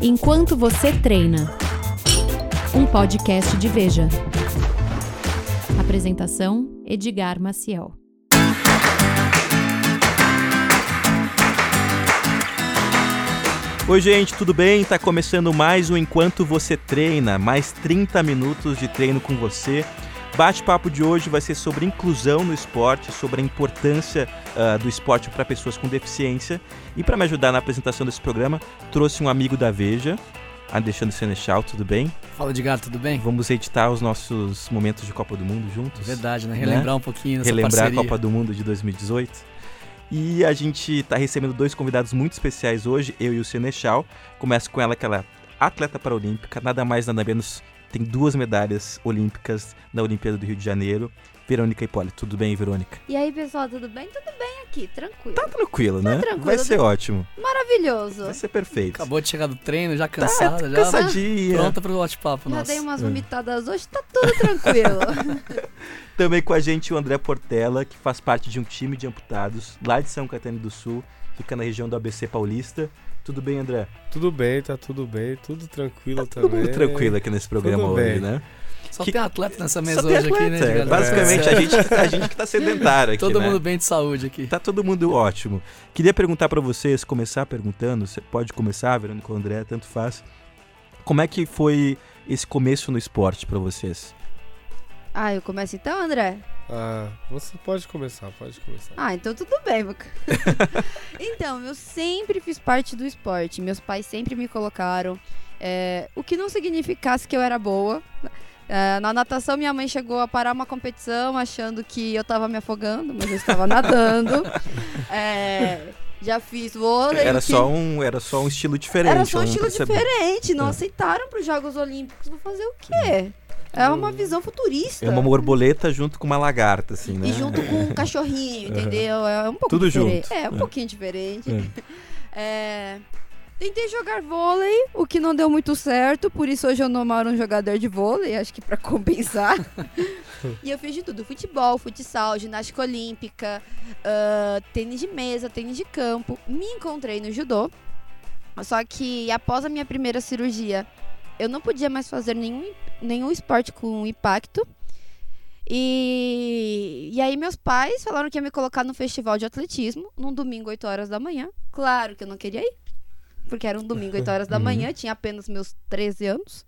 Enquanto você treina. Um podcast de Veja. Apresentação: Edgar Maciel. Oi, gente, tudo bem? Tá começando mais um Enquanto Você Treina, mais 30 minutos de treino com você. Bate-papo de hoje vai ser sobre inclusão no esporte, sobre a importância uh, do esporte para pessoas com deficiência. E para me ajudar na apresentação desse programa, trouxe um amigo da Veja, Alexandre Senechal, tudo bem? Fala gato, tudo bem? Vamos editar os nossos momentos de Copa do Mundo juntos. Verdade, né? Relembrar né? um pouquinho dessa Relembrar parceria. a Copa do Mundo de 2018. E a gente está recebendo dois convidados muito especiais hoje, eu e o Senechal. Começa com ela, aquela atleta paralímpica, nada mais nada menos, tem duas medalhas olímpicas na Olimpíada do Rio de Janeiro. Verônica Hipólito, tudo bem, Verônica? E aí, pessoal, tudo bem? Tudo bem aqui, tranquilo. Tá tranquilo, tá né? Tranquilo, Vai ser ótimo. Maravilhoso. Vai ser perfeito. Acabou de chegar do treino, já cansada, tá, já cansadinha. pronta pro bate-papo Já dei umas vomitadas hoje, tá tudo tranquilo. Também com a gente o André Portela, que faz parte de um time de amputados lá de São Caetano do Sul, fica na região do ABC Paulista. Tudo bem, André? Tudo bem, tá tudo bem, tudo tranquilo tá também. Tudo tranquilo aqui nesse programa Tudo hoje, bem. né? Só Que- tem atleta nessa mesa Só tem hoje aqui, né? é. galera? Basicamente, É. a, gente, a gente que tá sedentário aqui, Todo né? mundo bem de saúde aqui. Tá todo mundo ótimo. Queria perguntar pra vocês, começar perguntando, você pode começar, Verônica ou André, tanto faz. Como é que foi esse começo no esporte pra vocês? ah, eu começo então, André? Ah, você pode começar, pode começar. Ah, então tudo bem, Boca. então, eu sempre fiz parte do esporte. Meus pais sempre me colocaram. é, o que não significasse que eu era boa. É, na natação, minha mãe chegou a parar uma competição achando que eu tava me afogando, mas eu estava nadando. É, já fiz vôlei. Era que- só um, era só um estilo diferente. Era só um estilo percebi. diferente. Não É. aceitaram para os Jogos Olímpicos. Vou fazer o quê? É uma visão futurista. É uma borboleta junto com uma lagarta, assim, né? E junto com um cachorrinho, entendeu? É um pouco Tudo diferente. junto. É, um É. pouquinho diferente. É, Tentei jogar vôlei, o que não deu muito certo, por isso hoje eu não moro um jogador de vôlei, acho que pra compensar. e eu fiz de tudo: futebol, futsal, ginástica olímpica, ah, tênis de mesa, tênis de campo. Me encontrei no judô. Só que após a minha primeira cirurgia, eu não podia mais fazer nenhum, nenhum esporte com impacto. E, e aí meus pais falaram que ia me colocar no festival de atletismo, num domingo, 8 horas da manhã. Claro que eu não queria ir, porque era um domingo, 8 horas da Uhum. manhã, tinha apenas meus 13 anos.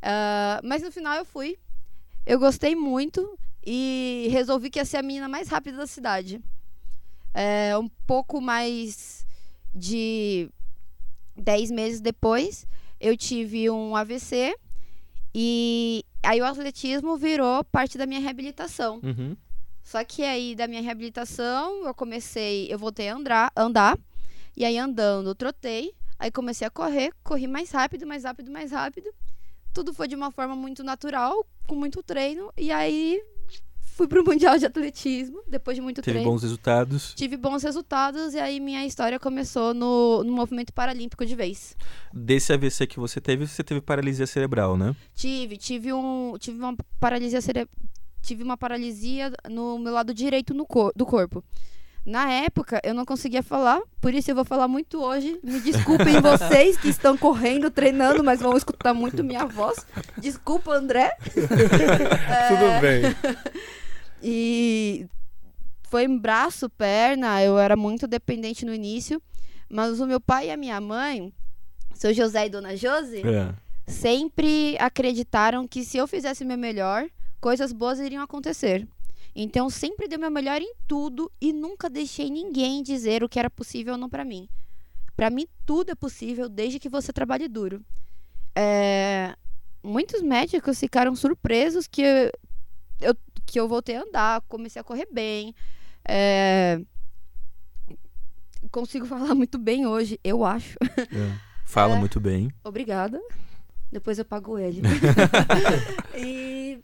Ah, mas no final eu fui. Eu gostei muito e resolvi que ia ser a menina mais rápida da cidade. É, um pouco mais de 10 meses depois, eu tive um AVC e aí o atletismo virou parte da minha reabilitação. Uhum. Só que aí da minha reabilitação, eu comecei, eu voltei a andar, andar e aí andando, eu trotei, aí comecei a correr, corri mais rápido, mais rápido, mais rápido. Tudo foi de uma forma muito natural, com muito treino, e aí fui pro mundial de atletismo depois de muito Teve treino. bons resultados. Tive bons resultados e aí minha história começou no, no movimento paralímpico de vez. Desse AVC que você teve, você teve paralisia cerebral, né? Tive, tive um, tive uma paralisia cere... tive uma paralisia no meu lado direito no cor... do corpo. Na época, eu não conseguia falar, por isso eu vou falar muito hoje. Me desculpem vocês que estão correndo, treinando, mas vão escutar muito minha voz. Desculpa, André. É, Tudo bem. E foi em braço, perna, eu era muito dependente no início. Mas o meu pai e a minha mãe, seu José e Dona Josi, É. sempre acreditaram que se eu fizesse meu melhor, coisas boas iriam acontecer. Então, sempre dei meu melhor em tudo e nunca deixei ninguém dizer o que era possível ou não pra mim. Pra mim, tudo é possível desde que você trabalhe duro. É, Muitos médicos ficaram surpresos que eu, eu- que eu voltei a andar, comecei a correr bem. É, Consigo falar muito bem hoje, eu acho. é. Fala É. muito bem. Obrigada. Depois eu pago ele. e,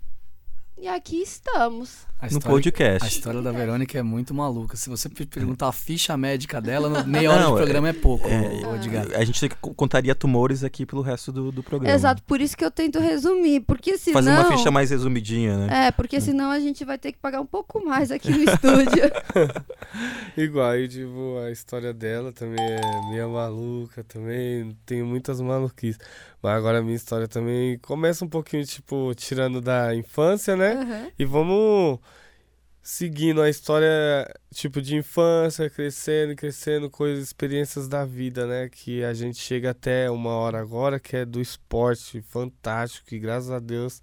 e aqui estamos. A no história- podcast. A história da Verônica é muito maluca. Se você pe- perguntar a ficha médica dela, no- meia hora Não, de programa é, pouco, é, ô, Edgar. A gente co- contaria tumores aqui pelo resto do, do programa. Exato, por isso que eu tento resumir, porque senão... Fazer uma ficha mais resumidinha, né? É, porque senão a gente vai ter que pagar um pouco mais aqui no estúdio. Igual, aí, tipo, a história dela também é meio maluca também, tem muitas maluquices. Mas agora a minha história também começa um pouquinho, tipo, tirando da infância, né? Aham. E vamos seguindo a história, tipo, de infância, crescendo, crescendo, coisas, experiências da vida, né? Que a gente chega até uma hora agora, que é do esporte fantástico, e graças a Deus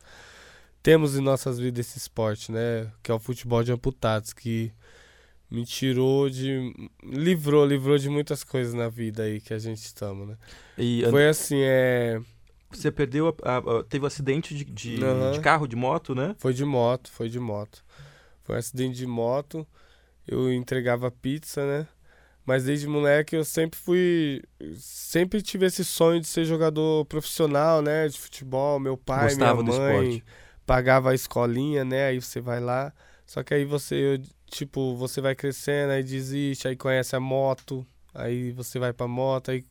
temos em nossas vidas esse esporte, né? Que é o futebol de amputados, que me tirou de. livrou, livrou de muitas coisas na vida aí que a gente estamos, né? E Foi assim, é. Você perdeu, a- a- teve um acidente de, de, Aham. de carro, de moto, né? Foi de moto, foi de moto. Foi um acidente de moto. Eu entregava pizza, né? Mas desde moleque eu sempre fui. Sempre tive esse sonho de ser jogador profissional, né? De futebol. Meu pai, Gostava minha mãe esporte. pagava a escolinha, né? Aí você vai lá. Só que aí você, tipo, você vai crescendo, aí desiste, aí conhece a moto, aí você vai pra moto, aí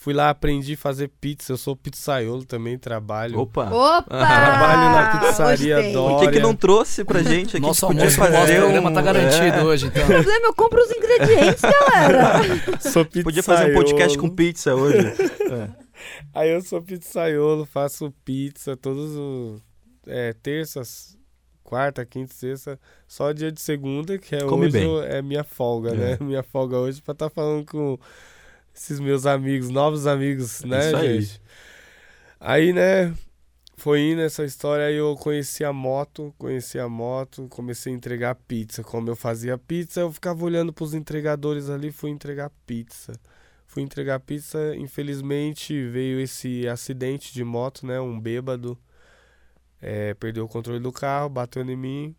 fui lá, aprendi a fazer pizza. Eu sou pizzaiolo também, trabalho. Opa! Opa! Trabalho na pizzaria Gostei. Dó. Por que, que não trouxe pra gente aqui? Nosso que podia almoço fazer programa um... tá garantido é, hoje, então. O problema, eu compro os ingredientes, galera. Sou pizzaiolo. Podia fazer um podcast com pizza hoje. É. Aí eu sou pizzaiolo, faço pizza todos os. É, terças, quarta, quinta, sexta. Só dia de segunda, que é Come hoje, bem. é minha folga, É. né? Minha folga hoje pra estar falando com esses meus amigos, novos amigos, né, Isso aí. gente? Aí, né, foi indo essa história, aí eu conheci a moto, conheci a moto, comecei a entregar pizza. Como eu fazia pizza, eu ficava olhando pros entregadores ali, fui entregar pizza. Fui entregar pizza, infelizmente veio esse acidente de moto, né, um bêbado, é, perdeu o controle do carro, bateu em mim.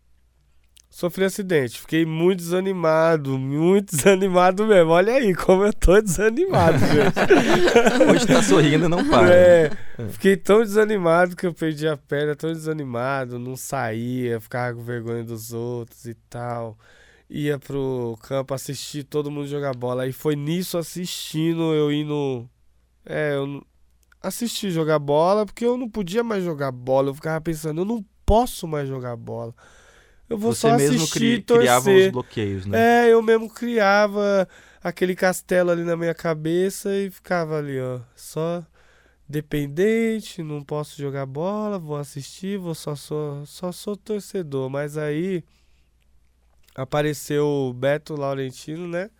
Sofri acidente, fiquei muito desanimado, muito desanimado mesmo. Olha aí como eu tô desanimado, gente. Hoje tá sorrindo e não para. É, fiquei tão desanimado que eu perdi a perna, tão desanimado, não saía, ficava com vergonha dos outros e tal. Ia pro campo assistir todo mundo jogar bola. Aí foi nisso assistindo, eu indo. É, eu assisti jogar bola, porque eu não podia mais jogar bola. Eu ficava pensando, eu não posso mais jogar bola. Eu vou Você só mesmo assistir cri- e torcer. criava os bloqueios, né? É, eu mesmo criava aquele castelo ali na minha cabeça e ficava ali, ó, só dependente, não posso jogar bola, vou assistir, vou só sou, só sou torcedor, mas aí apareceu o Beto Laurentino, né?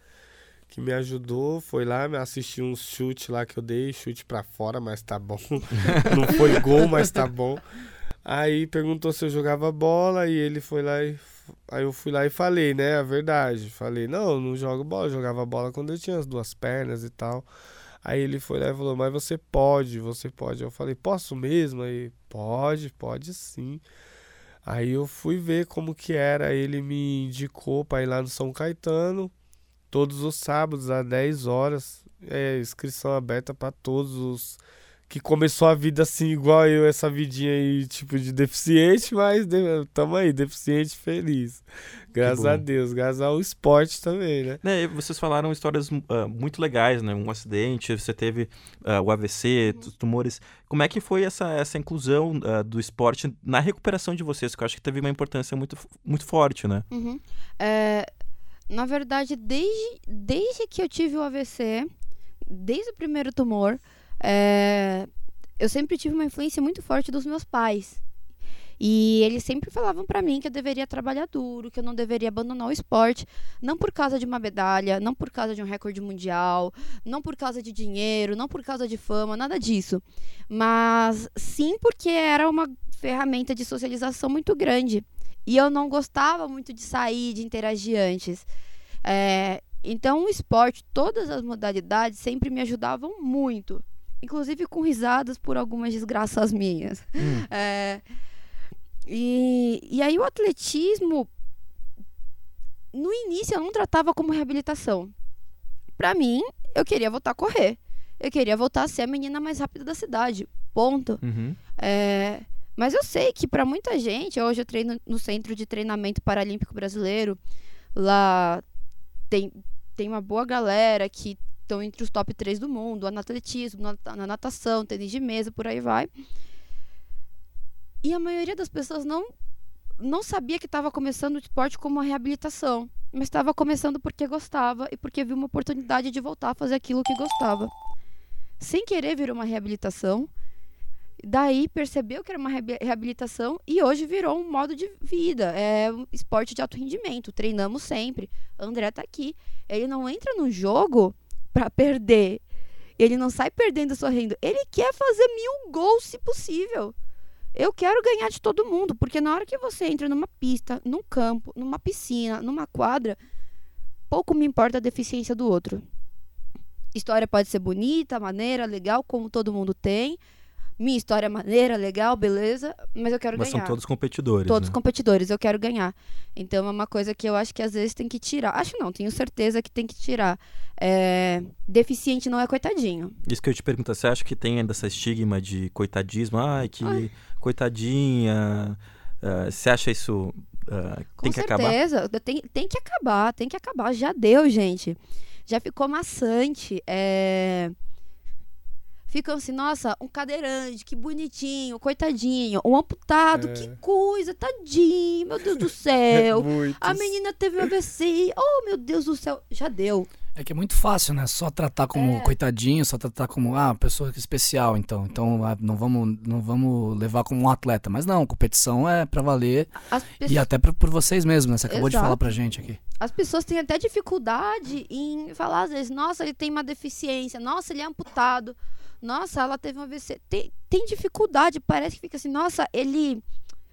Que me ajudou, foi lá, me assistiu um chute lá que eu dei, chute pra fora, mas tá bom. não foi gol, mas tá bom. Aí perguntou se eu jogava bola e ele foi lá e Aí eu fui lá e falei, né, a verdade. Falei, não, não jogo bola, eu jogava bola quando eu tinha as duas pernas e tal. Aí ele foi lá e falou, mas você pode, você pode. Eu falei, posso mesmo? Aí, pode, pode sim. Aí eu fui ver como que era, ele me indicou pra ir lá no São Caetano, todos os sábados, às 10 horas. É, inscrição aberta pra todos os que começou a vida assim, igual eu, essa vidinha aí, tipo, de deficiente, mas de- tamo aí, deficiente feliz. Graças a Deus, graças ao esporte também, né? Né, e vocês falaram histórias ah, muito legais, né? Um acidente, você teve ah, o AVC, tumores. Como é que foi essa, essa inclusão ah, do esporte na recuperação de vocês? Que eu acho que teve uma importância muito, muito forte, né? Uhum. É, na verdade, desde, desde que eu tive o AVC, desde o primeiro tumor, é, eu sempre tive uma influência muito forte dos meus pais. E eles sempre falavam pra mim que eu deveria trabalhar duro, que eu não deveria abandonar o esporte, não por causa de uma medalha, não por causa de um recorde mundial, não por causa de dinheiro, não por causa de fama, nada disso. Mas sim porque era uma ferramenta de socialização muito grande. E eu não gostava muito de sair, de interagir antes. É, então, o esporte, todas as modalidades sempre me ajudavam muito. Inclusive com risadas por algumas desgraças minhas. Hum. É, e, e aí, o atletismo, no início, eu não tratava como reabilitação. Pra mim, eu queria voltar a correr. Eu queria voltar a ser a menina mais rápida da cidade. Ponto. Uhum. É, Mas eu sei que para muita gente, hoje eu treino no Centro de Treinamento Paralímpico Brasileiro. Lá tem, tem uma boa galera que estão entre os top 3 do mundo, no atletismo, na, na natação, tênis de mesa, por aí vai. E a maioria das pessoas não não sabia que estava começando o esporte como uma reabilitação, mas estava começando porque gostava e porque viu uma oportunidade de voltar a fazer aquilo que gostava. Sem querer virou uma reabilitação. Daí percebeu que era uma reabi- reabilitação e hoje virou um modo de vida. É um esporte de alto rendimento. Treinamos sempre. André tá aqui. Ele não entra no jogo para perder. Ele não sai perdendo sorrindo. Ele quer fazer mil gols se possível. Eu quero ganhar de todo mundo, porque na hora que você entra numa pista, num campo, numa piscina, numa quadra, pouco me importa a deficiência do outro. História pode ser bonita, maneira, legal, como todo mundo tem. Minha história é maneira, legal, beleza, mas eu quero Mas ganhar. são todos competidores. Todos né? competidores, eu quero ganhar. Então é uma coisa que eu acho que às vezes tem que tirar. Acho não, tenho certeza que tem que tirar. É, Deficiente não é coitadinho. Isso que eu te pergunto, você acha que tem ainda essa estigma de coitadismo? Ai, que Ai. coitadinha. Ah, você acha isso ah, Com tem que acabar? certeza. Tem, tem que acabar, tem que acabar. Já deu, gente. Já ficou maçante. É... Ficam assim, nossa, um cadeirante, que bonitinho, coitadinho. Um amputado, É. que coisa, tadinho, meu Deus do céu. A menina teve um AVC. Oh, meu Deus do céu. Já deu. É que é muito fácil, né? Só tratar como É. coitadinho, só tratar como ah, pessoa especial, então. Então ah, não vamos, não vamos levar como um atleta. Mas não, competição é pra valer. As E até pra, por vocês mesmos, né? Você acabou de Exato. falar pra gente aqui. as pessoas têm até dificuldade em falar, às vezes, nossa, ele tem uma deficiência, nossa, ele é amputado, nossa, ela teve um AVC. Tem, tem dificuldade, parece que fica assim, nossa, ele.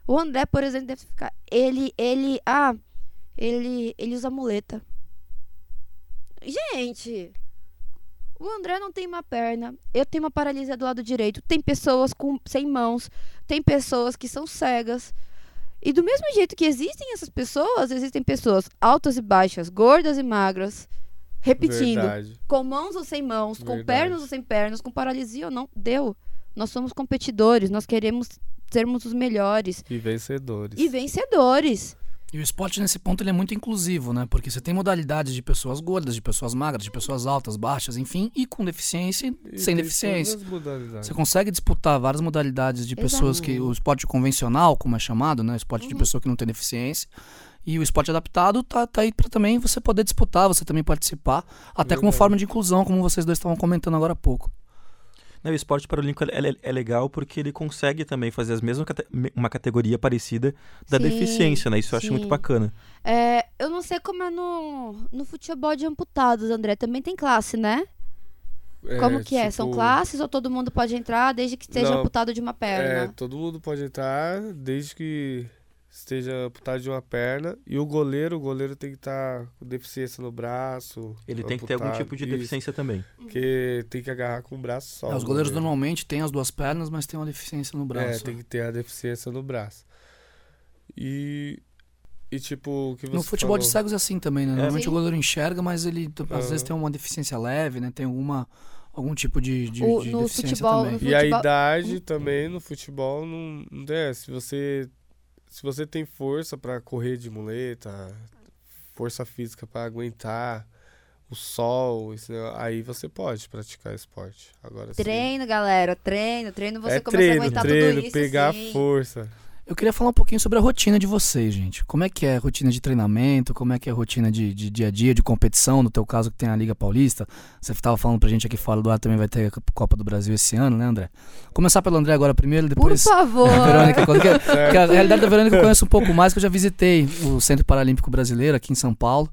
O André, por exemplo, deve ficar. Ele, ele. Ah, ele, ele usa muleta. Gente, o André não tem uma perna, eu tenho uma paralisia do lado direito, tem pessoas com sem mãos, tem pessoas que são cegas. E do mesmo jeito que existem essas pessoas, existem pessoas altas e baixas, gordas e magras, repetindo, Verdade. com mãos ou sem mãos, com Verdade. pernas ou sem pernas, com paralisia ou não, deu. Nós somos competidores, nós queremos sermos os melhores E vencedores. e vencedores. E o esporte nesse ponto ele é muito inclusivo, né? Porque você tem modalidades de pessoas gordas, de pessoas magras, de pessoas altas, baixas, enfim, e com deficiência e E sem deficiência. Você consegue disputar várias modalidades de pessoas que. O esporte convencional, como é chamado, né? O esporte de pessoa que não tem deficiência. E o esporte adaptado tá, tá aí para também você poder disputar, você também participar, até como forma de inclusão, como vocês dois estavam comentando agora há pouco. Não, o esporte paralímpico é, é- é legal porque ele consegue também fazer as mesmas cate- uma categoria parecida da Sim, deficiência, né? Isso eu acho muito bacana. É, eu não sei como é no, no futebol de amputados, André. Também tem classe, né? Como que é? São tipo, classes ou todo mundo pode entrar desde que esteja Não, amputado de uma É, perna? todo mundo pode entrar desde que esteja amputado de uma perna. E o goleiro, o goleiro tem que estar com deficiência no braço. Ele tem que ter algum amputado, tipo de isso, deficiência também. Porque tem que agarrar com o braço só. É, os o goleiros goleiro. normalmente têm as duas pernas, mas têm uma deficiência no É, braço. tem que ter a deficiência no braço. E. E tipo, o que você No futebol de falou- cegos é assim também, né? Normalmente Sim. o goleiro enxerga, mas ele às Aham. vezes tem uma deficiência leve, né? Tem alguma, algum tipo de, de, O- de no deficiência futebol- também. no E a futebol- idade também no futebol não, não tem. Se você, se você tem força pra correr de muleta, força física pra aguentar o sol, isso- aí você pode praticar esporte. Agora sim. Treino, galera, treino, treino, você é começa a treino, aguentar treino, tudo isso. pegar sim. força. Eu queria falar um pouquinho sobre a rotina de vocês, gente. Como é que é a rotina de treinamento? Como é que é a rotina de, de dia a dia, de competição? No teu caso, que tem a Liga Paulista. Você estava falando pra gente aqui fora do ar, também vai ter a Copa do Brasil esse ano, né, André? Começar pelo André agora primeiro, Por depois... favor. A Verônica, que-? Porque a realidade da Verônica eu conheço um pouco mais, que eu já visitei o Centro Paralímpico Brasileiro aqui em São Paulo.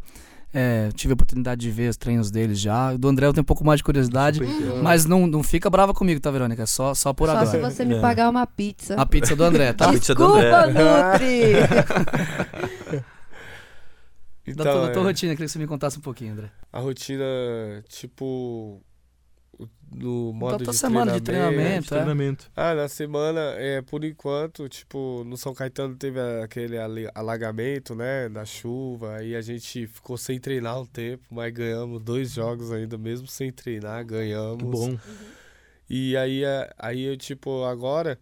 É, tive a oportunidade de ver os treinos deles já. Do André eu tenho um pouco mais de curiosidade. Mas não, não fica brava comigo, tá, Verônica? Só, só por Só agora. se você me É. pagar uma pizza. A pizza do André, tá? A pizza do Desculpa, André. Nutri. Então, da tua, da tua é, rotina, queria que você me contasse um pouquinho, André. a rotina, tipo, no modo tua de semana de treinamento. De treinamento. Ah, na semana, é, por enquanto, tipo, no São Caetano teve aquele alagamento, né, da chuva, aí a gente ficou sem treinar um tempo, mas ganhamos dois jogos ainda, mesmo sem treinar, ganhamos. Que bom. E aí, aí eu, tipo, agora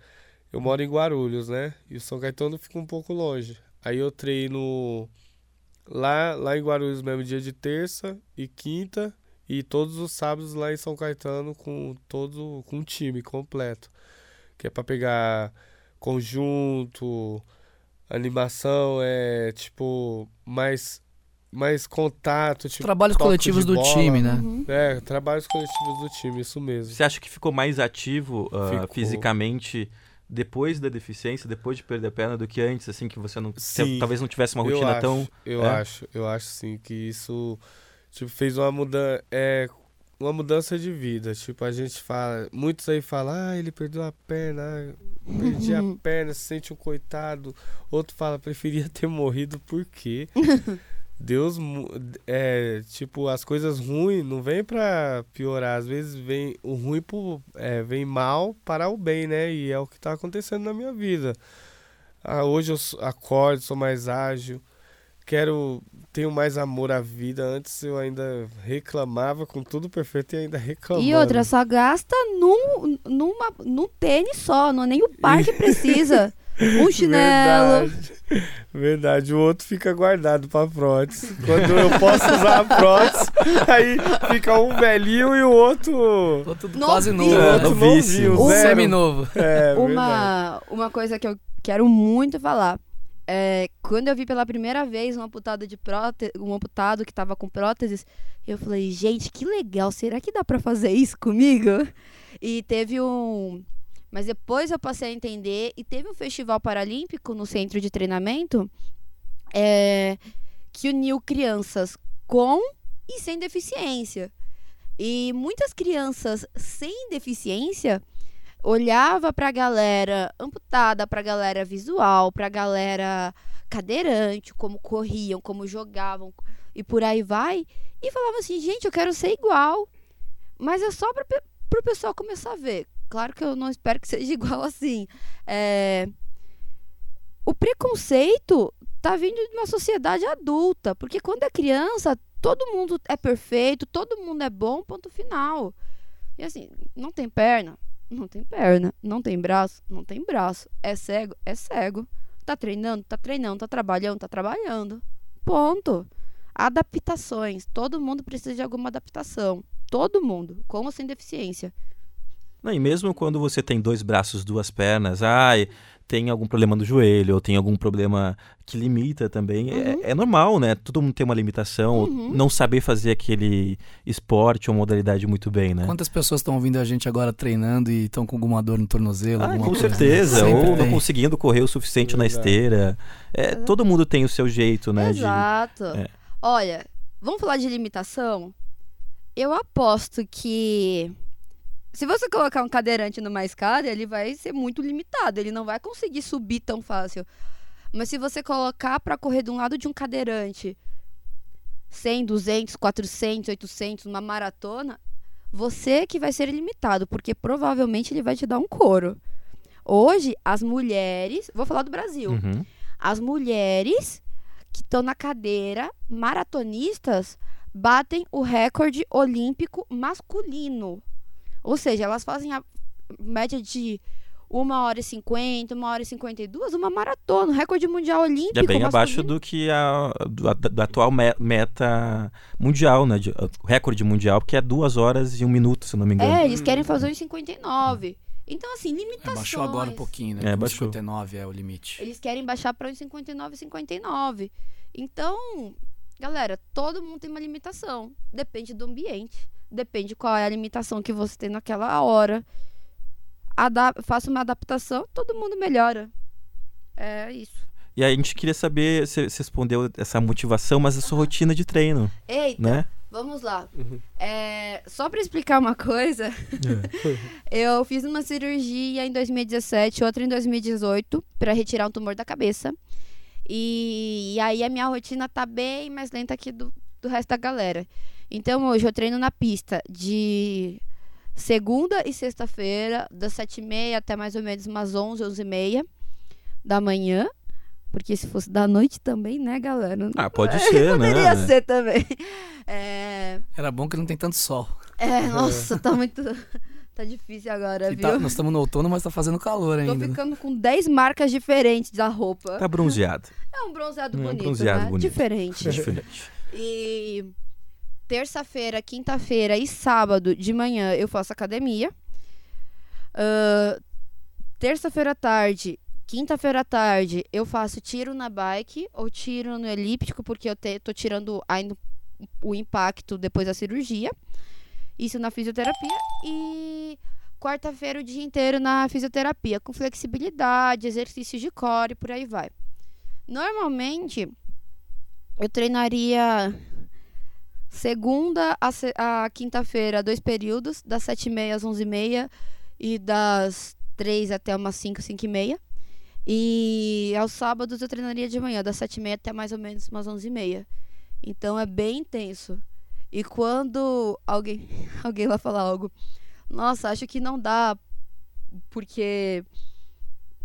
eu moro em Guarulhos, né? E o São Caetano fica um pouco longe. Aí eu treino lá, lá em Guarulhos mesmo, dia de terça e quinta. E todos os sábados lá em São Caetano com todo com um time completo. Que é pra pegar conjunto, animação, é tipo mais mais contato, tipo Trabalhos coletivos do bola. time, né? Uhum. É, trabalhos coletivos do time, isso mesmo. Você acha que ficou mais ativo Ficou. fisicamente depois da deficiência, depois de perder a perna, do que antes, assim, que você não Sim. talvez não tivesse uma eu rotina acho, tão. Eu é? acho, eu acho sim que isso tipo, fez uma mudança. É, uma mudança de vida. Tipo, a gente fala. Muitos aí falam, ah, ele perdeu a perna, ah, perdi a perna, se sente um coitado. Outro fala, preferia ter morrido, por quê? Deus, é, tipo, as coisas ruins não vem pra piorar. Às vezes vem o ruim pro, é, vem mal para o bem, né? E é o que tá acontecendo na minha vida. Ah, hoje eu acordo, sou mais ágil, quero, tenho mais amor à vida. Antes eu ainda reclamava com tudo perfeito e ainda reclamava. E outra, só gasta num, numa, num tênis só, não é nem o par que precisa. Um chinelo. Verdade. Verdade, o outro fica guardado pra prótese. Quando eu posso usar a prótese, aí fica um velhinho e o outro. Tô tudo Novinho. quase o novo. É, outro novinho, zero. Semi-novo. É, verdade. Uma, uma coisa que eu quero muito falar. É, quando eu vi pela primeira vez um amputado de prótese, um amputado que tava com próteses, eu falei, gente, que legal, será que dá pra fazer isso comigo? E teve um. Mas depois eu passei a entender, e teve um festival paralímpico no centro de treinamento é, que uniu crianças com e sem deficiência. E muitas crianças sem deficiência olhava pra galera amputada, pra galera visual, pra galera cadeirante, como corriam, como jogavam e por aí vai, e falava assim, gente, eu quero ser igual. Mas é só para pro pessoal começar a ver. Claro que eu não espero que seja igual assim. É, O preconceito tá vindo de uma sociedade adulta, porque quando é criança, todo mundo é perfeito, todo mundo é bom, ponto final. E assim, não tem perna, não tem perna. Não tem braço, não tem braço. É cego, é cego. Tá treinando, tá treinando, tá trabalhando, tá trabalhando. Ponto. Adaptações. Todo mundo precisa de alguma adaptação. Todo mundo, com ou sem deficiência. Não, e mesmo quando você tem dois braços, duas pernas, ai, tem algum problema no joelho, ou tem algum problema que limita também, é- Uhum. é, normal, né? Todo mundo tem uma limitação, ou Uhum. não saber fazer aquele esporte ou modalidade muito bem, né? Quantas pessoas estão ouvindo a gente agora treinando e estão com alguma dor no tornozelo? Ah, com coisa? certeza, ou não tem. conseguindo correr o suficiente na Verdade. esteira. É, todo mundo tem o seu jeito, né? de- Exato. é. Olha, vamos falar de limitação? Eu aposto que se você colocar um cadeirante numa escada, ele vai ser muito limitado, ele não vai conseguir subir tão fácil. Mas se você colocar pra correr de um lado de um cadeirante 100, 200, 400, 800, uma maratona, você que vai ser limitado, porque provavelmente ele vai te dar um couro. Hoje, as mulheres, vou falar do Brasil Uhum. as mulheres que estão na cadeira, maratonistas, batem o recorde olímpico masculino. Ou seja, elas fazem a média de 1 hora e 50, 1 hora e 52, uma maratona, um recorde mundial olímpico. É bem abaixo do que a do, da- da atual me- meta mundial, né? De, o recorde mundial, que é duas horas e um minuto, se não me engano. É, eles querem fazer os 59. Então, assim, É, limitações. baixou agora um pouquinho, né? É, baixou. 59 é o limite. Eles querem baixar para uns 59, 59. Então, galera, todo mundo tem uma limitação. Depende do ambiente. Depende qual é a limitação que você tem naquela hora. Faça uma adaptação, todo mundo melhora. É isso. E aí a gente queria saber, você você respondeu essa motivação, mas a sua rotina de treino, Eita, né? vamos lá. Uhum. É, só para explicar uma coisa, eu fiz uma cirurgia em 2017, outra em 2018, para retirar um tumor da cabeça. E, e aí a minha rotina tá bem mais lenta que do, do resto da galera. Então hoje eu treino na pista de segunda e sexta-feira, das 7h30 até mais ou menos umas 11, 11h30 da manhã. Porque se fosse da noite também, né, galera? Ah, pode ser, né? Poderia ser também. É, Era bom que não tem tanto sol. é, nossa, tá muito. Tá difícil agora, Que viu? tá- nós estamos no outono, mas tá fazendo calor Tô ainda. né? ficando com 10 marcas diferentes da roupa. Tá bronzeado. É um bronzeado É um bonito, bronzeado né? bonito. Diferente. Diferente. E terça-feira, quinta-feira e sábado de manhã eu faço academia. Ahn, terça-feira à tarde, quinta-feira à tarde eu faço tiro na bike ou tiro no elíptico, porque eu te, tô tirando ainda o impacto depois da cirurgia. Isso na fisioterapia. E quarta-feira o dia inteiro na fisioterapia, com flexibilidade, exercícios de core e por aí vai. Normalmente, eu treinaria segunda a, a quinta-feira, dois períodos, das 7h30 às 11h30 e das 3 até umas 5, 5h30. E aos sábados eu treinaria de manhã, das 7h30 até mais ou menos umas 11h30. Então é bem intenso. E quando alguém, alguém lá falar algo, nossa, acho que não dá, porque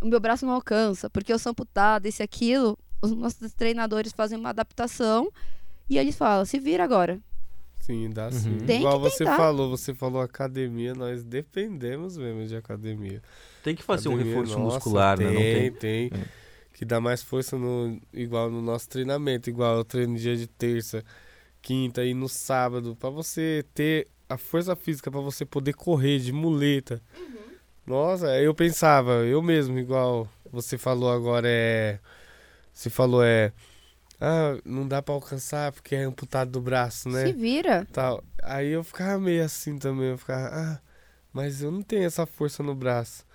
o meu braço não alcança, porque eu sou amputada, isso e aquilo, os nossos treinadores fazem uma adaptação e eles falam, se vira agora. Sim, dá sim. Uhum. Tem Igual que você tentar. falou, você falou academia, nós dependemos mesmo de academia. Tem que fazer um Academia, reforço nossa, muscular, tem, né? Não tem. Tem, É. Que dá mais força no, igual no nosso treinamento, igual eu treino dia de terça, quinta e no sábado, pra você ter a força física pra você poder correr de muleta. Nossa, eu pensava, eu mesmo, igual você falou agora, é. Você falou, é. Ah, não dá pra alcançar porque é amputado do braço, né? Se vira. tal. Aí eu ficava meio assim também, eu ficava, ah, mas eu não tenho essa força no braço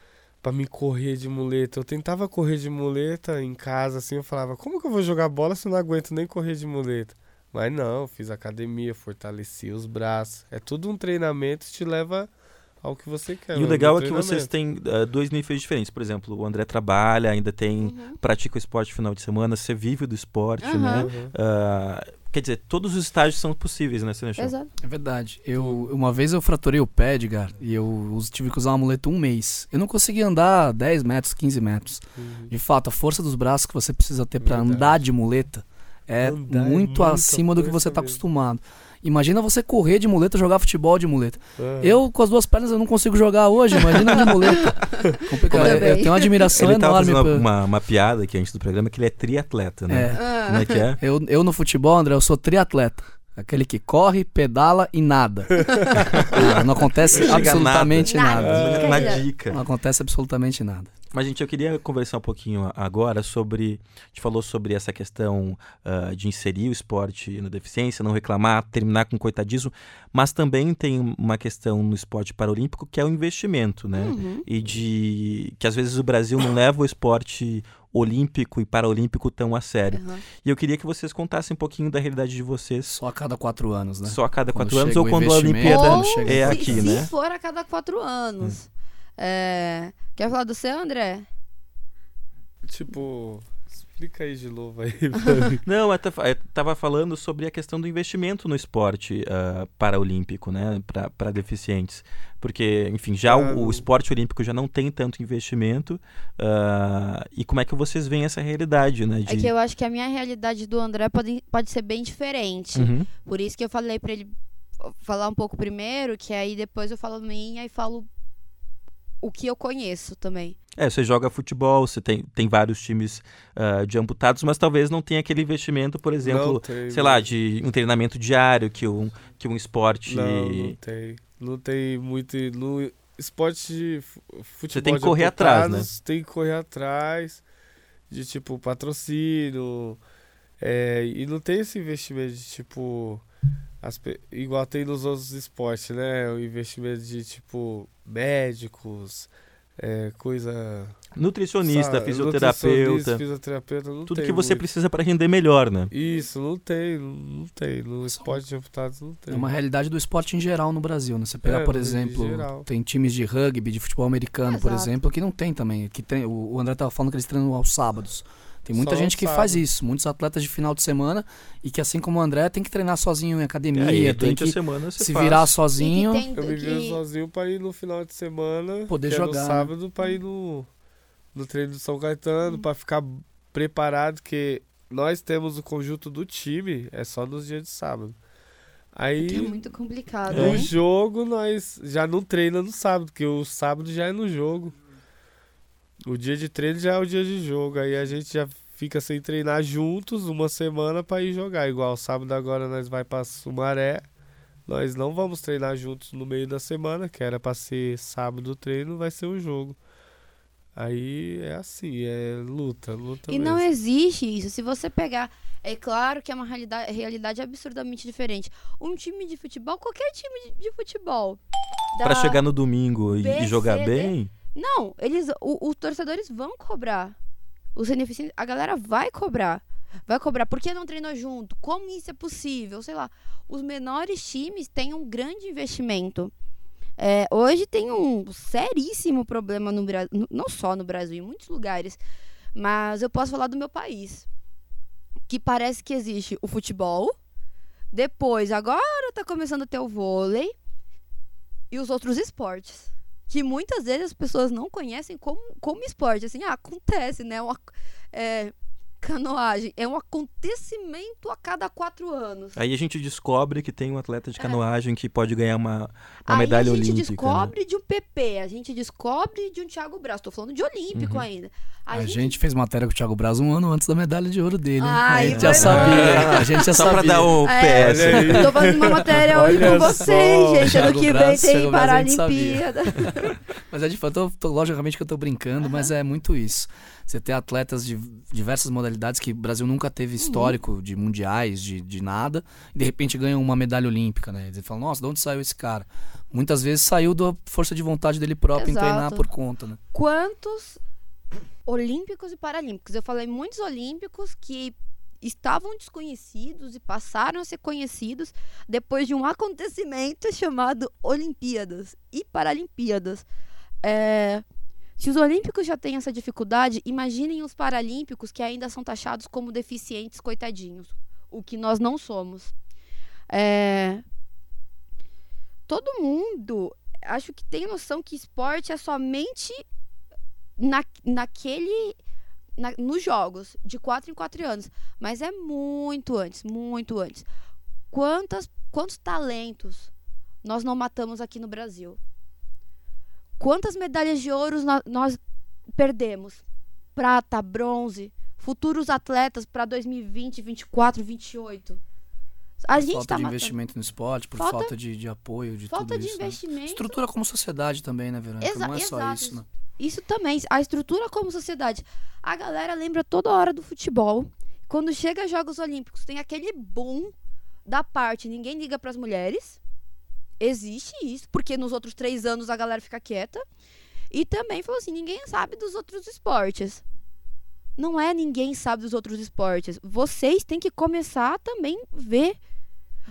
pra me correr de muleta. Eu tentava correr de muleta em casa, assim, eu falava, como que eu vou jogar bola se eu não aguento nem correr de muleta? Mas não, eu fiz academia, fortaleci os braços. É tudo um treinamento que te leva ao que você quer. E o né? legal é que vocês têm ah, dois níveis diferentes. Por exemplo, o André trabalha, ainda tem. Uhum. pratica o esporte no final de semana, você vive do esporte, né? Uhum. Ah, quer dizer, todos os estágios são possíveis, né, Senechão? Exato. É verdade. Eu, uma vez eu fraturei o pé, Edgar, e eu tive que usar uma muleta um mês. Eu não conseguia andar 10 metros, 15 metros. Uhum. De fato, a força dos braços que você precisa ter pra Verdade. andar de muleta é Andar é muito acima do que você tá mesmo. acostumado. Imagina você correr de muleta, jogar futebol de muleta. Uhum. Eu, com as duas pernas, eu não consigo jogar hoje, imagina de muleta. Complicado. Eu Eu, eu tenho uma admiração Ele tava enorme. fazendo uma, uma, uma piada aqui antes do programa que ele é triatleta, né? É. Ah. Como é que é? Eu, eu no futebol, André, eu sou triatleta. Aquele que corre, pedala e nada. Não acontece Chega absolutamente nada. nada. Na, Dica. na dica. Não acontece absolutamente nada. Mas, gente, eu queria conversar um pouquinho agora sobre. A gente falou sobre essa questão ah, de inserir o esporte na deficiência, não reclamar, terminar com coitadismo, mas também tem uma questão no esporte paralímpico que é o investimento, né? Uhum. E de. que às vezes o Brasil não leva o esporte olímpico e paralímpico tão a sério. Uhum. E eu queria que vocês contassem um pouquinho da realidade de vocês Só a cada quatro anos, né? só a cada Quando quatro anos ou quando a Olimpíada Ou chega- é se, aqui, se né? for a cada quatro anos. É, Quer falar do seu, André? Tipo, explica aí de novo aí. Não, eu ta- eu tava falando sobre a questão do investimento no esporte ah, paraolímpico, né, para deficientes. Porque, enfim, já Ah, o, o esporte olímpico já não tem tanto investimento. ah, e como é que vocês veem essa realidade, né? É que eu acho que a minha realidade do André pode, pode ser bem diferente. Uhum. Por isso que eu falei pra ele falar um pouco primeiro, que aí depois eu falo minha e falo o que eu conheço também. É, você joga futebol, você tem, tem vários times ah, de amputados, mas talvez não tenha aquele investimento, por exemplo, tem, sei lá, de um treinamento diário que um, que um esporte. Não, não tem. Não tem muito. No esporte de fu- futebol. tem que correr atrás, né? Tem que correr atrás de tipo patrocínio. é, e não tem esse investimento de tipo. As igual tem nos outros esportes, né? O investimento de tipo médicos, é, coisa. Nutricionista, sabe, fisioterapeuta, nutricionista, fisioterapeuta não tudo tem que você muito. precisa para render melhor, né? Isso, não tem, não tem. No esporte de amputados não tem. É uma realidade do esporte em geral no Brasil, né? Você pegar, É, por exemplo, tem times de rugby, de futebol americano, por Exato. exemplo, que não tem também. Que tem, o André tava falando que eles treinam aos sábados. Tem muita Só gente que faz sábados. isso, muitos atletas de final de semana e que assim como o André tem que treinar sozinho em academia, E aí, tem durante a que se faz. virar sozinho. que tem Eu me viro que- sozinho pra ir no final de semana, Poder que é jogar, no né? sábado, pra ir no, no treino do São Caetano, pra ficar preparado, que nós temos o conjunto do time, é só nos dias de sábado. Aí Que é muito complicado, no né? jogo nós já não treina no sábado, porque o sábado já é no jogo. O dia de treino já é o dia de jogo. Aí a gente já fica sem treinar juntos uma semana pra ir jogar. Igual sábado agora nós vai pra Sumaré. Nós não vamos treinar juntos no meio da semana, que era pra ser sábado o treino, vai ser o jogo. Aí é assim, é luta, luta E mesmo. não existe isso. Se você pegar. É claro que é uma realidade, realidade absurdamente diferente. Um time de futebol, qualquer time de, de futebol. Pra da- chegar no domingo e, e jogar bem, Não, eles, o- os torcedores vão cobrar. Os beneficiários, a galera vai cobrar. Vai cobrar. Por que não treinou junto? Como isso é possível? Sei lá. Os menores times têm um grande investimento. É, hoje tem um seríssimo problema no Brasil, não só no Brasil, em muitos lugares, mas eu posso falar do meu país. Que parece que existe o futebol, depois, agora tá começando a ter o vôlei e os outros esportes que muitas vezes as pessoas não conhecem como, como esporte. Assim, ah, acontece, né? Uma, é, canoagem é um acontecimento a cada quatro anos. aí a gente descobre que tem um atleta de canoagem que pode ganhar uma, uma É. Aí medalha a gente olímpica. né? descobre de um PP, a gente descobre de um Thiago Braz. Tô falando de olímpico Uhum. ainda. A, gente... fez matéria com o Thiago Braz um ano antes da medalha de ouro dele. hein? Ah, a gente já foi sabia. mal. A gente já Só sabia. pra dar um É. PS. Tô fazendo uma matéria hoje Olha com vocês, gente. Ano Thiago que vem Braz, tem a gente Paralimpíada. Mas é de fato, eu tô- logicamente que eu tô brincando, mas é muito isso. Você ter atletas de diversas modalidades que o Brasil nunca Uhum. teve histórico de mundiais, de, de nada, e de repente ganham uma medalha olímpica, né? Você fala, nossa, de onde saiu esse cara? Muitas vezes saiu da força de vontade dele próprio em treinar Exato. por conta, né? Quantos olímpicos e paralímpicos? Eu falei muitos olímpicos que estavam desconhecidos e passaram a ser conhecidos depois de um acontecimento chamado Olimpíadas e Paralimpíadas. É, se os olímpicos já têm essa dificuldade, imaginem os paralímpicos que ainda são taxados como deficientes, coitadinhos. O que nós não somos. É, todo mundo acho que tem noção que esporte é somente na, naquele. na- nos jogos, de 4 em 4 anos. Mas é muito antes, muito antes. Quantas, quantos talentos nós não matamos aqui no Brasil? Quantas medalhas de ouro nó- nós perdemos? Prata, bronze, futuros atletas para 2020, 24, 28. A gente falta tá de matando. investimento no esporte, por Falta- falta, de, de apoio, de Falta tudo de isso. né? investimento. Estrutura como sociedade também, né, Verônica? Exa- Não é só exato. isso, né? Isso também, a estrutura como sociedade. A galera lembra toda hora do futebol. Quando chega Jogos Olímpicos, tem aquele boom da parte, ninguém liga pras mulheres. Existe isso, porque nos outros três anos a galera fica quieta. E também falou assim: ninguém sabe dos outros esportes. Não é ninguém sabe dos outros esportes. Vocês têm que começar a também ver.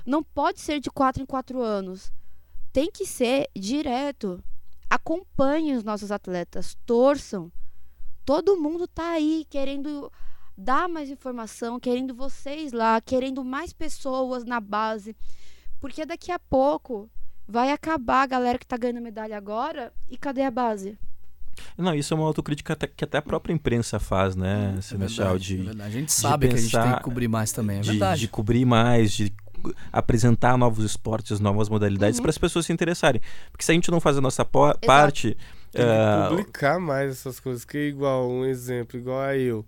Não pode ser de quatro em quatro anos. Tem que ser direto acompanhem os nossos atletas, torçam. Todo mundo tá aí querendo dar mais informação, querendo vocês lá, querendo mais pessoas na base. Porque daqui a pouco vai acabar a galera que tá ganhando medalha agora e cadê a base? Não, isso é uma autocrítica até- que até a própria imprensa faz, né, É é De, verdade. A gente sabe que a gente tem pensar- que cobrir mais também, é de, verdade. de cobrir mais, de apresentar novos esportes, novas modalidades Uhum. para as pessoas se interessarem. Porque se a gente não faz a nossa po- parte, Tem que ah, publicar mais essas coisas. Que igual, um exemplo, igual a eu.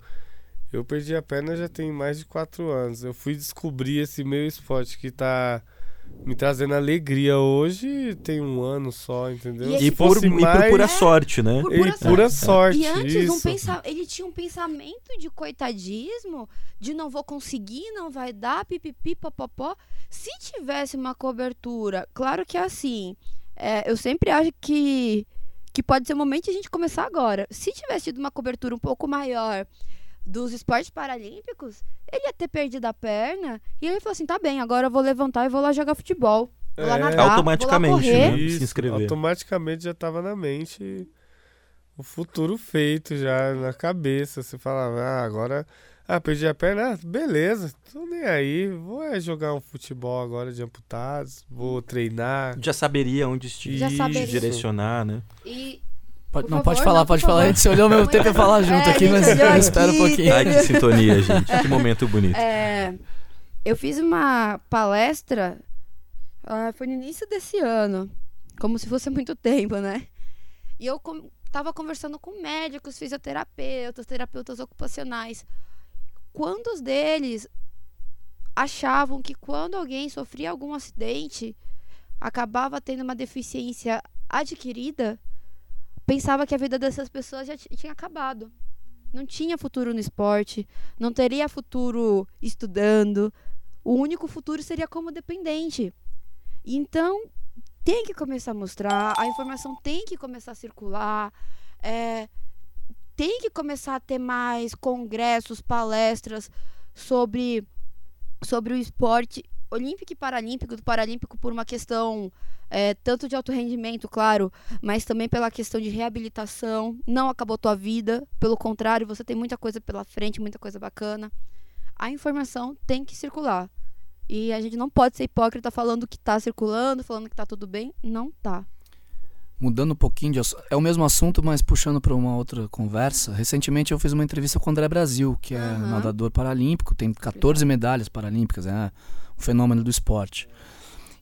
Eu perdi a perna já tem mais de quatro anos. Eu fui descobrir esse meu esporte que tá me trazendo alegria hoje tem um ano só, entendeu? E e, Se por, fosse e por mais- pura sorte, né? Por E pura pura sorte. sorte. E antes, um isso. pensa... ele tinha um pensamento de coitadismo, de não vou conseguir, não vai dar, pipipi, popopó. Se tivesse uma cobertura, claro que é assim, é, eu sempre acho que, que pode ser o momento de a gente começar agora. Se tivesse tido uma cobertura um pouco maior dos esportes paralímpicos, ele ia ter perdido a perna e ele falou assim, tá bem, agora eu vou levantar e vou lá jogar futebol. Vou lá É. nadar, Automaticamente, vou lá correr. né? Isso, se inscrever. automaticamente já tava na mente o futuro feito já na cabeça. Você falava, ah, agora. Ah, perdi a perna, ah, beleza, tô nem aí. Vou é jogar um futebol agora de amputados, vou treinar. Já saberia onde te, Já te direcionar, né? E Pode- não, favor, pode falar, não, pode falar. A favor. gente se olhou ao mesmo tempo pra falar junto É, aqui, a mas espero um pouquinho. Ai, que sintonia, gente. Que momento bonito. É, eu fiz uma palestra Ah, foi no início desse ano. Como se fosse muito tempo, né? E eu com- tava conversando com médicos, fisioterapeutas, terapeutas ocupacionais. Quantos deles achavam que quando alguém sofria algum acidente, acabava tendo uma deficiência adquirida, pensava que a vida dessas pessoas já ti- tinha acabado. Não tinha futuro no esporte, não teria futuro estudando. O único futuro seria como dependente. Então, tem que começar a mostrar, a informação tem que começar a circular, é, tem que começar a ter mais congressos, palestras sobre, sobre o esporte olímpico e paralímpico, do paralímpico por uma questão é, tanto de alto rendimento, claro, mas também pela questão de reabilitação. Não acabou tua vida, pelo contrário, você tem muita coisa pela frente, muita coisa bacana. A informação tem que circular. E a gente não pode ser hipócrita falando que tá circulando, falando que tá tudo bem. Não tá. Mudando um pouquinho de é o mesmo assunto, mas puxando para uma outra conversa. Recentemente eu fiz uma entrevista com o André Brasil, que é Aham. nadador paralímpico, tem 14 medalhas paralímpicas, é um fenômeno do esporte.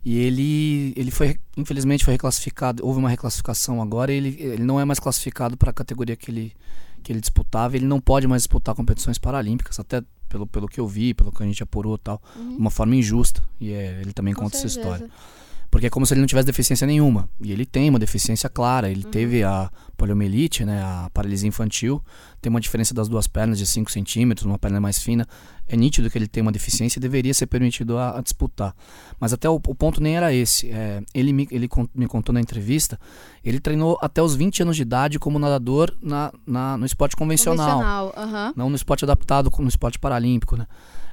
E ele, ele foi, infelizmente, foi reclassificado. Houve uma reclassificação agora. E ele, ele não é mais classificado para a categoria que ele, que ele disputava. Ele não pode mais disputar competições paralímpicas, até pelo, pelo que eu vi, pelo que a gente apurou tal. Uhum, De uma forma injusta. E é, ele também com conta essa certeza. história. Porque é como se ele não tivesse deficiência nenhuma. E ele tem uma deficiência clara. Ele Uhum. teve a poliomielite, né, a paralisia infantil. Tem uma diferença das duas pernas de 5 centímetros, uma perna mais fina. É nítido que ele tem uma deficiência e deveria ser permitido a, a disputar. Mas até o, o ponto nem era esse. É, ele me, ele con- me contou na entrevista, ele treinou até os 20 anos de idade como nadador na, na- no esporte convencional Convencional, aham. não no esporte adaptado, como no esporte paralímpico, né?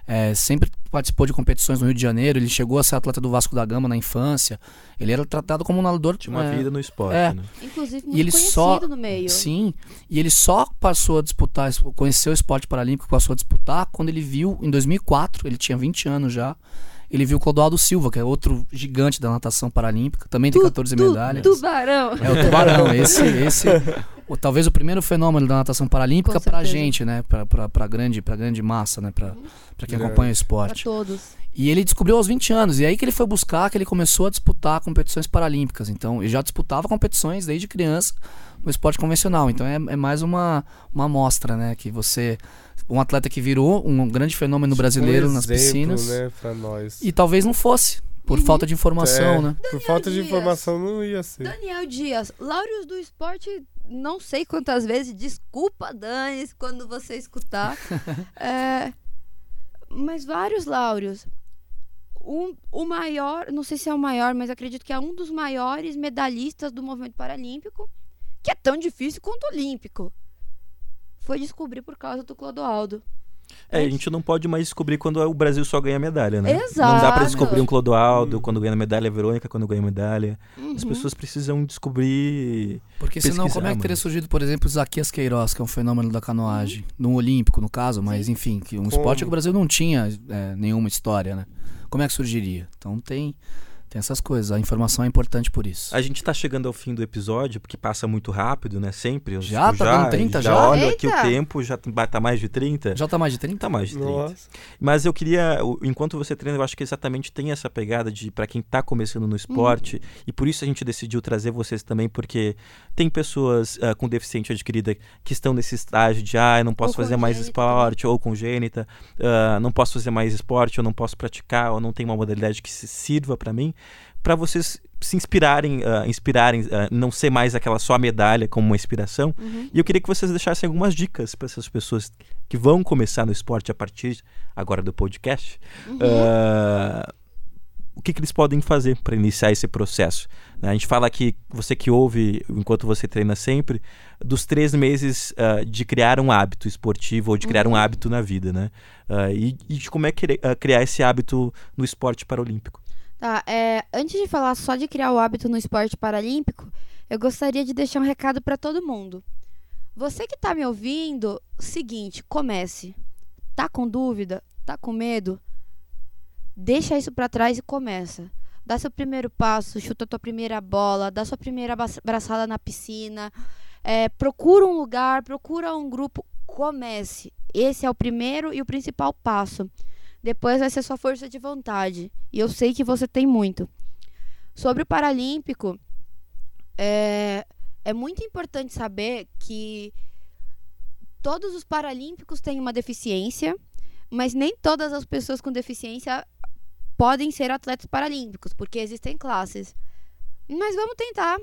É, sempre participou de competições no Rio de Janeiro, ele chegou a ser atleta do Vasco da Gama na infância. Ele era tratado como um nadador Tinha uma é, vida no esporte, é. né? Inclusive, muito E ele conhecido só- no meio. Sim, e ele só passou a disputar, conheceu o esporte paralímpico, passou a disputar quando ele viu, em 2004, ele tinha 20 anos já, ele viu o Clodoaldo Silva, que é outro gigante da natação paralímpica, também tem Tu- 14 tu- medalhas. Tubarão. É o tubarão, esse, esse o, talvez o primeiro fenômeno da natação paralímpica pra certeza. gente, né? Pra, pra, pra, grande, pra grande massa, né? Pra, pra quem É. acompanha o Pra esporte. todos. E ele descobriu aos 20 anos, e aí que ele foi buscar, que ele começou a disputar competições paralímpicas. Então, ele já disputava competições desde criança no esporte convencional. Então, é, é mais uma, uma amostra, né? Que você. Um atleta que virou um grande fenômeno brasileiro um nas exemplo, piscinas. né, pra nós. E talvez não fosse, por Uhum. falta de informação, É. né? Por falta de Dias. informação não ia ser. Daniel Dias, Laureus do Esporte, não sei quantas vezes, desculpa, Dani, quando você escutar. É, mas vários Laureus. Um, o maior, não sei se é o maior, mas acredito que é um dos maiores medalhistas do movimento paralímpico, que é tão difícil quanto o olímpico. Foi descobrir por causa do Clodoaldo. É, a gente não pode mais descobrir quando o Brasil só ganha medalha, né? Não dá Exato. pra descobrir um Clodoaldo Hum. quando ganha medalha, a Verônica quando ganha medalha. As Uhum. pessoas precisam descobrir. Porque senão, como é que teria surgido, por exemplo, o Zaquias Queiroz, que é um fenômeno da canoagem? No Olímpico, no caso, mas enfim, que um esporte que o Brasil não tinha é, nenhuma história, né? Como é que surgiria? Então tem, tem essas coisas. A informação é importante por isso. A gente tá chegando ao fim do episódio, porque passa muito rápido, né? Sempre. Eu- Já? eu Tá dando 30 já? olho aqui o tempo, já tá tá mais de 30? Já tá mais de 30? Tá mais de 30. Nossa. Mas eu queria, enquanto você treina, eu acho que exatamente tem essa pegada de para quem tá começando no esporte, e por isso a gente decidiu trazer vocês também, porque tem pessoas ah, com deficiência adquirida que estão nesse estágio de, ah, eu não posso Ou fazer mais esporte, ou congênita, ah, não posso fazer mais esporte, eu não posso praticar, ou não tem uma modalidade que se sirva para mim, para vocês se inspirarem, ah, inspirarem, ah, não ser mais aquela só medalha como uma inspiração. Uhum. E eu queria que vocês deixassem algumas dicas para essas pessoas que vão começar no esporte a partir agora do podcast. Uhum. Ah, o que, que eles podem fazer para iniciar esse processo? né? A gente fala que você que ouve enquanto você treina sempre, dos três meses ah, de criar um hábito esportivo ou de criar um Uhum. hábito na vida, né? Ah, e, e de como é que ah, criar esse hábito no esporte paralímpico. Tá, é, antes de falar só de criar o hábito no esporte paralímpico, eu gostaria de deixar um recado para todo mundo. Você que tá me ouvindo, seguinte, comece. Tá com dúvida? Tá com medo? Deixa isso para trás e começa. Dá seu primeiro passo, chuta tua primeira bola, dá sua primeira braçada na piscina. é, procura um lugar, procura um grupo, comece. Esse é o primeiro e o principal passo. Depois vai ser sua força de vontade. E eu sei que você tem muito. Sobre o Paralímpico, é, é muito importante saber que todos os paralímpicos têm uma deficiência, mas nem todas as pessoas com deficiência podem ser atletas paralímpicos, porque existem classes. Mas vamos tentar.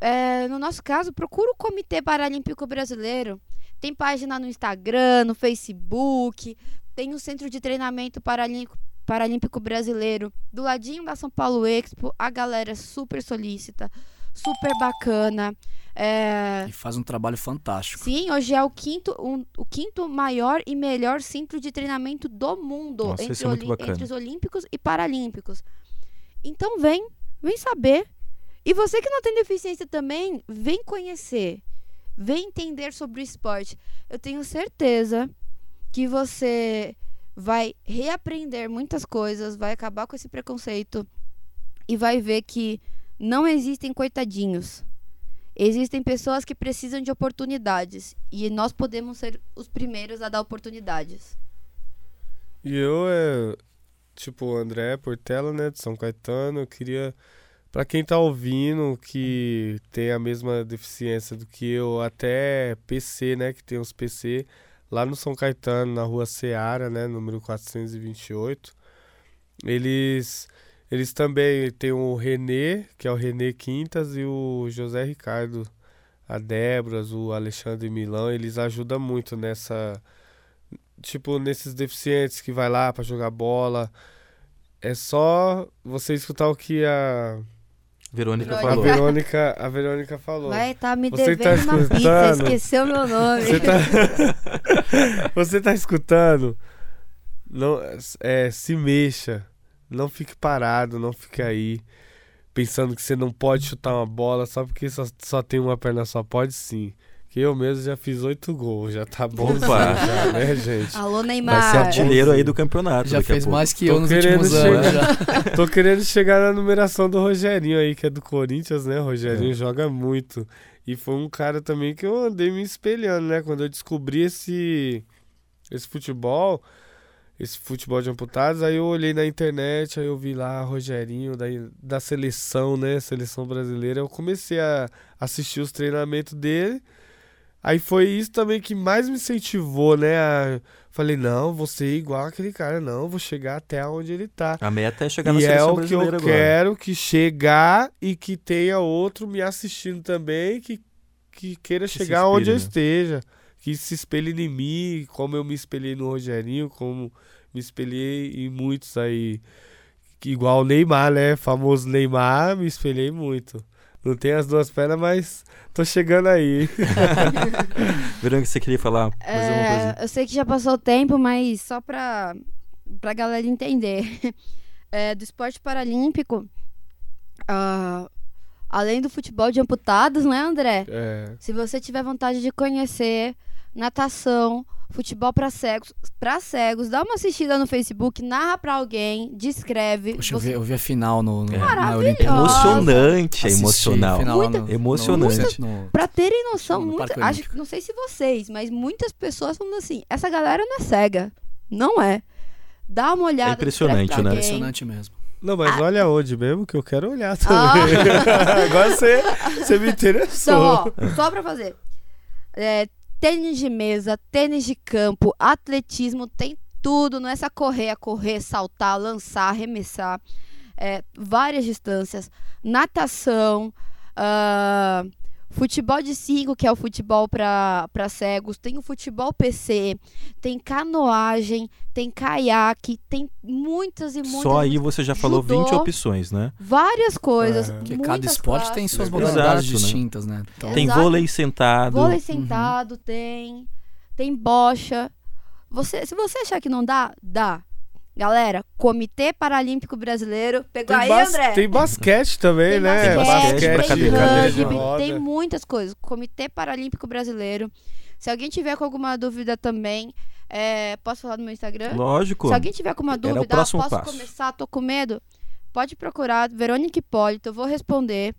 É, no nosso caso, procura o Comitê Paralímpico Brasileiro. Tem página no Instagram, no Facebook, tem o Centro de Treinamento Paralímpico, Paralímpico Brasileiro. Do ladinho da São Paulo Expo, a galera é super solícita, super bacana. É, E faz um trabalho fantástico. Sim, hoje é o quinto, um- o quinto maior e melhor centro de treinamento do mundo Nossa, entre, é entre os Olímpicos e Paralímpicos. Então vem, vem saber. E você que não tem deficiência também, vem conhecer. Vem entender sobre o esporte. Eu tenho certeza que você vai reaprender muitas coisas, vai acabar com esse preconceito e vai ver que não existem coitadinhos. Existem pessoas que precisam de oportunidades e nós podemos ser os primeiros a dar oportunidades. E eu, é, tipo, André Portela, né, de São Caetano, eu queria, pra quem tá ouvindo, que tem a mesma deficiência do que eu, até PC, né, que tem os PC, lá no São Caetano, na rua Seara, né, número 428, eles, eles também tem o Renê, que é o Renê Quintas, e o José Ricardo, a Débora, o Alexandre Milão, eles ajudam muito nessa tipo, nesses deficientes que vai lá pra jogar bola. É só você escutar o que a, Verônica a Verônica. falou. Verônica, a Verônica falou. Vai estar me Você tá devendo uma pizza, esqueceu meu nome. Você tá, você tá escutando? Não, é, se mexa. Não fique parado, não fique aí pensando que você não pode chutar uma bola só porque só, só tem uma perna só. Pode sim. Que eu mesmo já fiz oito gols, já tá bom já, né, gente? Alô, Vai ser Neymar. artilheiro aí do campeonato. Já fez mais que Tô eu nos querendo últimos anos. chegar. Tô querendo chegar na numeração do Rogerinho aí, que é do Corinthians, né? O Rogerinho É. joga muito. E foi um cara também que eu andei me espelhando, né? Quando eu descobri esse, esse futebol, esse futebol de amputados, aí eu olhei na internet, aí eu vi lá Rogerinho da, da seleção, né? Seleção brasileira. Eu comecei a assistir os treinamentos dele. Aí foi isso também que mais me incentivou, né? A- Falei, não, vou ser igual aquele cara, não, vou chegar até onde ele tá. A meta é chegar na E é seleção o que eu agora. quero que chegar e que tenha outro me assistindo também que, que queira Que chegar onde eu inspire, esteja. Que se espelhe em mim, como eu me espelhei no Rogerinho, como me espelhei em muitos aí. Igual o Neymar, né? Famoso Neymar, me espelhei muito. Não tenho as duas pernas, mas tô chegando aí. Verônica, você queria falar mais É, coisa? eu sei que já passou o tempo, mas só pra, pra galera entender. É, do esporte paralímpico, ah, além do futebol de amputados, né, André? É. Se você tiver vontade de conhecer natação, futebol para cegos, para cegos, dá uma assistida no Facebook, narra pra alguém, descreve. Poxa, eu você- vi, eu vi a final no, no, É. na. Olimpíada. Emocionante, é emocional. Muita- no- Emocionante. Pra terem noção, No muita, acho, não sei se vocês, mas muitas pessoas falando assim: essa galera não é cega. Não é. Dá uma olhada. É impressionante, né? alguém. Impressionante mesmo. Não, mas Ah. olha onde mesmo que eu quero olhar também. Agora você, você me interessou. Então, ó, só pra fazer. É, tênis de mesa, tênis de campo, atletismo, tem tudo. Não é só correr, é correr, saltar, lançar, arremessar. É, várias distâncias. Natação. ah, futebol de 5, que é o futebol para cegos. Tem o futebol PC. Tem canoagem. Tem caiaque. Tem muitas e muitas. Só aí você já falou Judô. 20 opções, né? Várias coisas. É. Porque cada esporte tem classes. suas Exato, modalidades né? distintas, né? Então, Tem Exato. vôlei sentado. Vôlei sentado tem. Tem bocha. Você, se você achar que não dá, dá. Galera, Comitê Paralímpico Brasileiro. Pegou Tem, aí, bas- André? tem basquete também, Tem né? basquete, tem cadeira de rugby, tem muitas coisas. Comitê Paralímpico Brasileiro. Se alguém tiver com alguma dúvida também, é, posso falar no meu Instagram? Lógico. Se alguém tiver com uma dúvida, ah, posso passo. começar, tô com medo, pode procurar Verônica Hipólito, eu vou responder.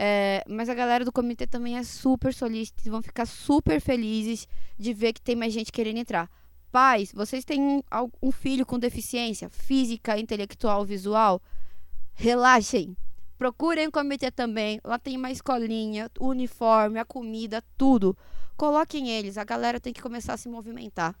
É, mas a galera do comitê também é super solícita, vão ficar super felizes de ver que tem mais gente querendo entrar. Pais, vocês têm um, filho com deficiência física, intelectual, visual? Relaxem. Procurem o comitê também. Lá tem uma escolinha, o uniforme, a comida, tudo. Coloquem eles. A galera tem que começar a se movimentar.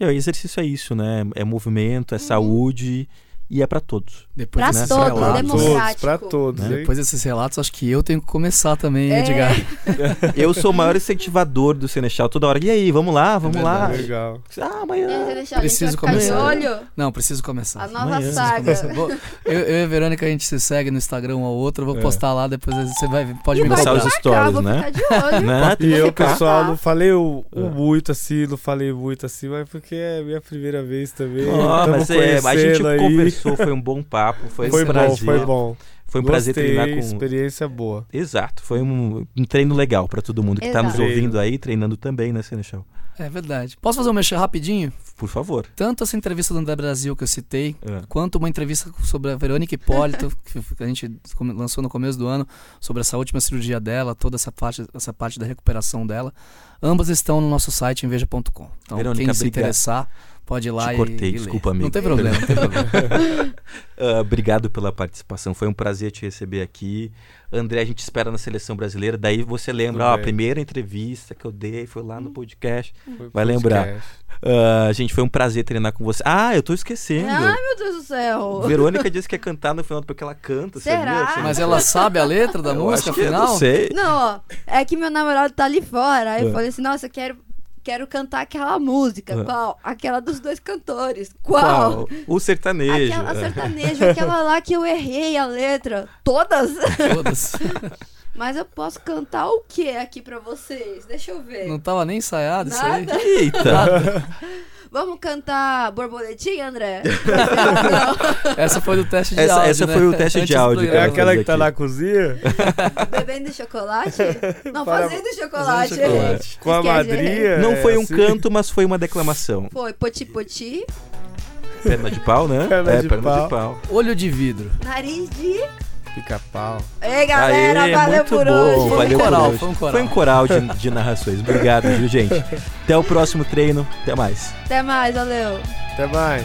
E o exercício é isso, né? É movimento, é Uhum. saúde e é pra todos. Depois Pra desses todos, Pra relatos, pra todos, Né? depois desses relatos, acho que eu tenho que começar também, É. Edgar. Eu sou o maior incentivador do Senechal toda hora. E aí, vamos lá, vamos lá. Legal. Ah, amanhã. aí, deixa, Preciso começar. de olho. Não, preciso começar. A nova Amanhã. saga. Vou- eu, eu e a Verônica, a gente se segue no Instagram um ao outro. Eu vou É. postar lá, depois você vai, pode E me cobrar. os stories, né? Né? E eu, pessoal, não falei o, o É. muito assim, não falei muito assim, mas porque é minha primeira vez também. Tamo mas é, a gente aí. Conversou, foi um bom papo, foi, Foi um bom, prazer. foi bom. Foi um prazer Gostei, treinar com. experiência boa. Exato, foi um, um treino legal pra todo mundo que tá nos ouvindo aí, treinando também, né, Senechal? É verdade. Posso fazer um mexer rapidinho? Por favor. Tanto essa entrevista do André Brasil que eu citei, É. quanto uma entrevista sobre a Verônica Hipólito, que a gente lançou no começo do ano, sobre essa última cirurgia dela, toda essa parte, essa parte da recuperação dela. Ambas estão no nosso site, enveja.com. Então, Verônica, quem se obrigado. interessar, pode ir lá Te e. cortei, e desculpa, amigo. Não tem problema, não tem problema. Ah, obrigado pela participação, foi um prazer te receber aqui. André, a gente espera na seleção brasileira. Daí você lembra, ó, a primeira entrevista que eu dei foi lá no podcast. Foi Vai lembrar. podcast. Ah, gente, foi um prazer treinar com você. Ah, eu tô esquecendo. Ai, meu Deus do céu. Verônica disse que ia cantar no final porque ela canta, Será? sabia? Você- Mas ela sabe a letra da Eu música acho que eu final? Não sei. Não, ó, é que meu namorado tá ali fora. Aí É. eu falei assim, nossa, eu quero, quero cantar aquela música. É. Qual? Aquela dos dois cantores. Qual? Qual? O sertanejo. Aquela sertanejo, aquela lá que eu errei a letra. Todas? Todas. Mas eu posso cantar o que aqui pra vocês? Deixa eu ver. Não tava nem ensaiado isso aí. Nada? Eita! Vamos cantar borboletinha, André? Essa foi do teste de Essa- áudio. essa né? foi o teste de Antes áudio, É aquela que tá aqui. na cozinha? bebendo chocolate? Não, Para- fazendo chocolate. Fazendo chocolate. Com a Esquece. madrinha? Não é foi um assim? canto, mas foi uma declamação. Foi poti poti, Perna de pau, né? Perna é, de perna pau. de pau. Olho de vidro. nariz de... Pica-pau. Ei, galera, Aê, valeu muito por bom, hoje. Foi um valeu coral, hoje. foi um coral. Foi um coral de, de narrações. Obrigado, viu, gente? Até o próximo treino. Até mais. Até mais, valeu. Até mais.